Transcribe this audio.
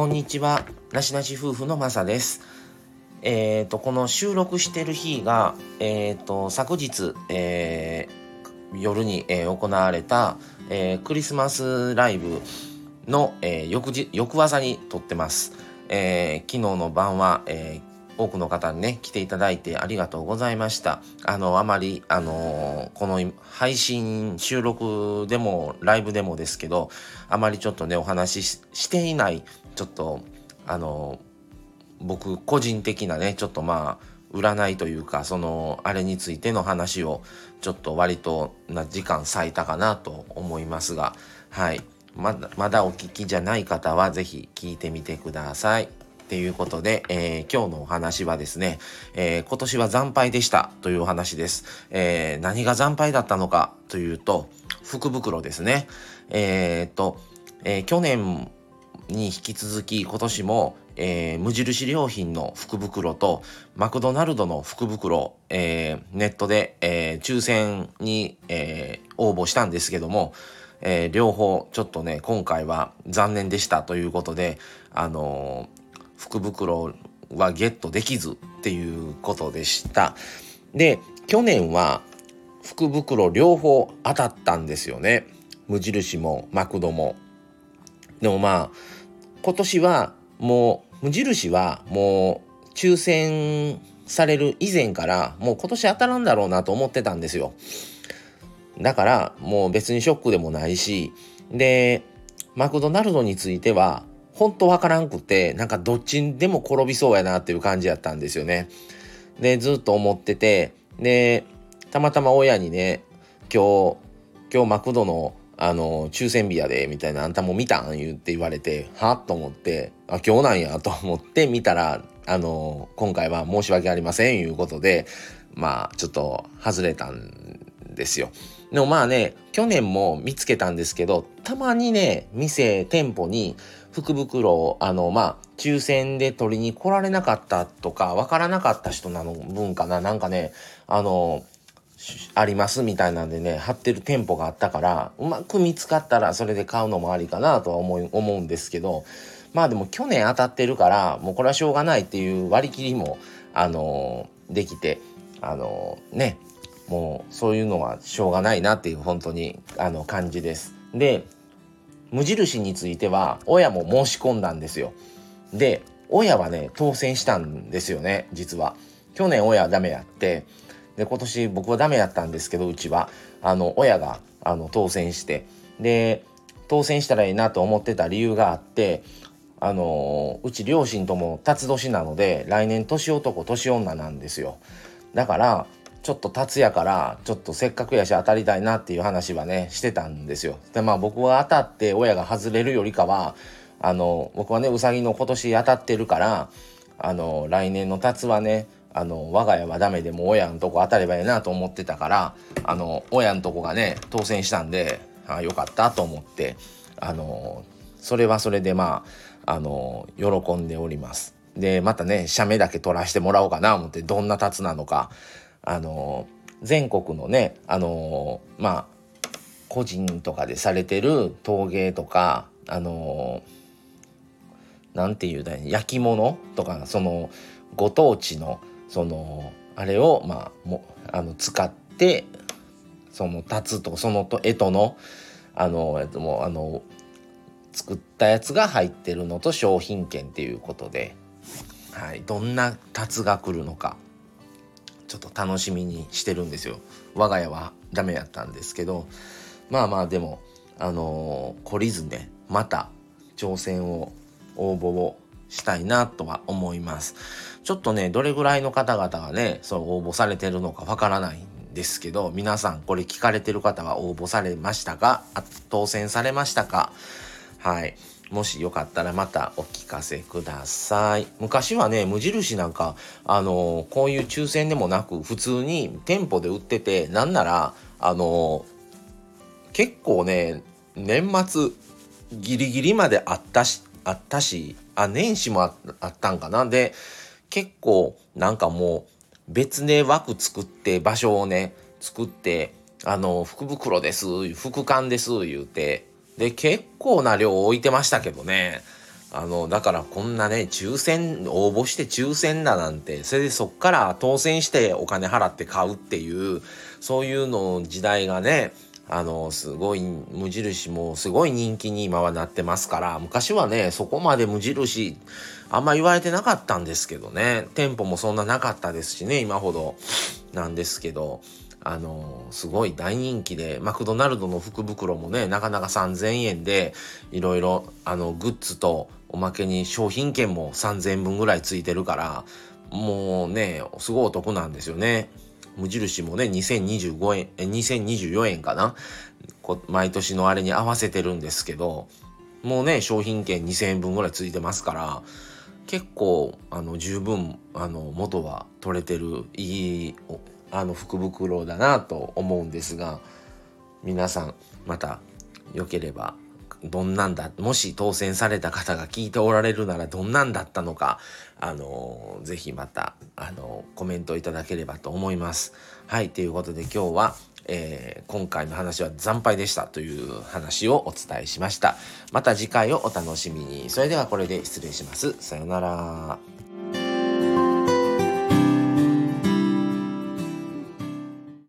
こんにちは。なしなし夫婦のまさです。えっ、ー、と、この収録してる日が、えっ、ー、と、昨日、えー、夜に、えー、行われた、えー、クリスマスライブの、えー、翌日、翌朝に撮ってます。えー、昨日の晩は、えー、多くの方にね、来ていただいてありがとうございました。あの、あまり、あの、この配信、収録でも、ライブでもですけど、あまりちょっとね、お話ししていない、ちょっと、あの、僕、個人的なね、ちょっとまあ、占いというか、その、あれについての話を、ちょっと割とな時間割いたかなと思いますが、はい。まだ、まだお聞きじゃない方は、是非聞いてみてください。っていうことで、えー、今日のお話はですね、えー、今年は惨敗でしたというお話です。えー、何が惨敗だったのかというと、福袋ですね。えっと、え去年に引き続き今年も、え無印良品の福袋とマクドナルドの福袋、えネットで、え抽選に、え応募したんですけども、えー、両方ちょっとね今回は残念でしたということであの福袋はゲットできずっていうことでした。で、去年は福袋両方当たったんですよね。無印もマクドも。でもまあ、今年はもう、無印はもう抽選される以前からもう今年当たらんだろうなと思ってたんですよ。だからもう別にショックでもないし、で、マクドナルドについては本当わからんくて、なんかどっちにでも転びそうやなっていう感じやったんですよね。で、ずっと思ってて、で、たまたま親にね、今日、今日マクドのあの、抽選日やで、みたいな、あんたも見たん？言って言われて、はと思って、あ、今日なんや？と思って見たら、あの、今回は申し訳ありません、いうことで、まあ、ちょっと外れたんですよ。でもまあね、去年も見つけたんですけど、たまにね、店、店舗に、福袋をあのまあ抽選で取りに来られなかったとかわからなかった人なの分かななんかねあのありますみたいなんでね貼ってる店舗があったからうまく見つかったらそれで買うのもありかなとは思い思うんですけどまあでも去年当たってるからもうこれはしょうがないっていう割り切りもあのできてあのねもうそういうのはしょうがないなっていう本当にあの感じです。で無印については親も申し込んだんですよ。で、親はね、当選したんですよね、実は。去年親はダメやって、で、今年僕はダメやったんですけど、うちは、あの、親が、あの、当選して、で、当選したらいいなと思ってた理由があって、あのうち両親とも辰年なので、来年年男、年女なんですよ。だから、ちょっと達也からちょっとせっかくやし当たりたいなっていう話はねしてたんですよ。でまあ僕は当たって親が外れるよりかはあの僕はねうさぎの今年当たってるからあの来年の達はねあの我が家はダメでも親のとこ当たればいいなと思ってたからあの親のとこがね当選したんであよかったと思ってあのそれはそれでまああの喜んでおります。でまたね写メだけ撮らせてもらおうかな思ってどんな達なのかあの全国のねあのまあ個人とかでされてる陶芸とかあのなんていうだ焼き物とかそのご当地のそのあれをまあもあの使ってその立つとそのと干支のあのもあの作ったやつが入ってるのと商品券っていうことで、はい、どんな達が来るのか。ちょっと楽しみにしてるんですよ。我が家はダメやったんですけど。まあまあでもあのー、懲りずねまた挑戦を応募をしたいなとは思います。ちょっとねどれぐらいの方々がねそう応募されてるのかわからないんですけど皆さんこれ聞かれてる方は応募されましたか？当選されましたか？はい。もしよかったらまたお聞かせください。昔はね、無印なんか、あのこういう抽選でもなく、普通に店舗で売ってて、なんなら、あの結構ね、年末ギリギリまであったし、あったし、あ、年始もあったんかな。で、結構なんかもう別で枠作って場所をね、作って、あの、福袋です、福缶です、言うて、で、結構な量置いてましたけどね。あの、だからこんなね、抽選、応募して抽選だなんて、それでそっから当選してお金払って買うっていう、そういうの時代がね、あの、すごい、無印もすごい人気に今はなってますから、昔はね、そこまで無印、あんま言われてなかったんですけどね、店舗もそんななかったですしね、今ほどなんですけど、あのすごい大人気でマクドナルドの福袋もねなかなか3,000円でいろいろあのグッズとおまけに商品券も3,000分ぐらいついてるからもうねすごいお得なんですよね。無印もね2025円え2024円かな毎年のあれに合わせてるんですけどもうね商品券2,000円分ぐらいついてますから結構あの十分あの元は取れてるいいあの福袋だなと思うんですが皆さんまた良ければどんなんだもし当選された方が聞いておられるならどんなんだったのかあのぜひまたあのコメントいただければと思います。はいということで今日はえー、今回の話は惨敗でしたという話をお伝えしました。また次回をお楽しみに。それではこれで失礼します。さようなら。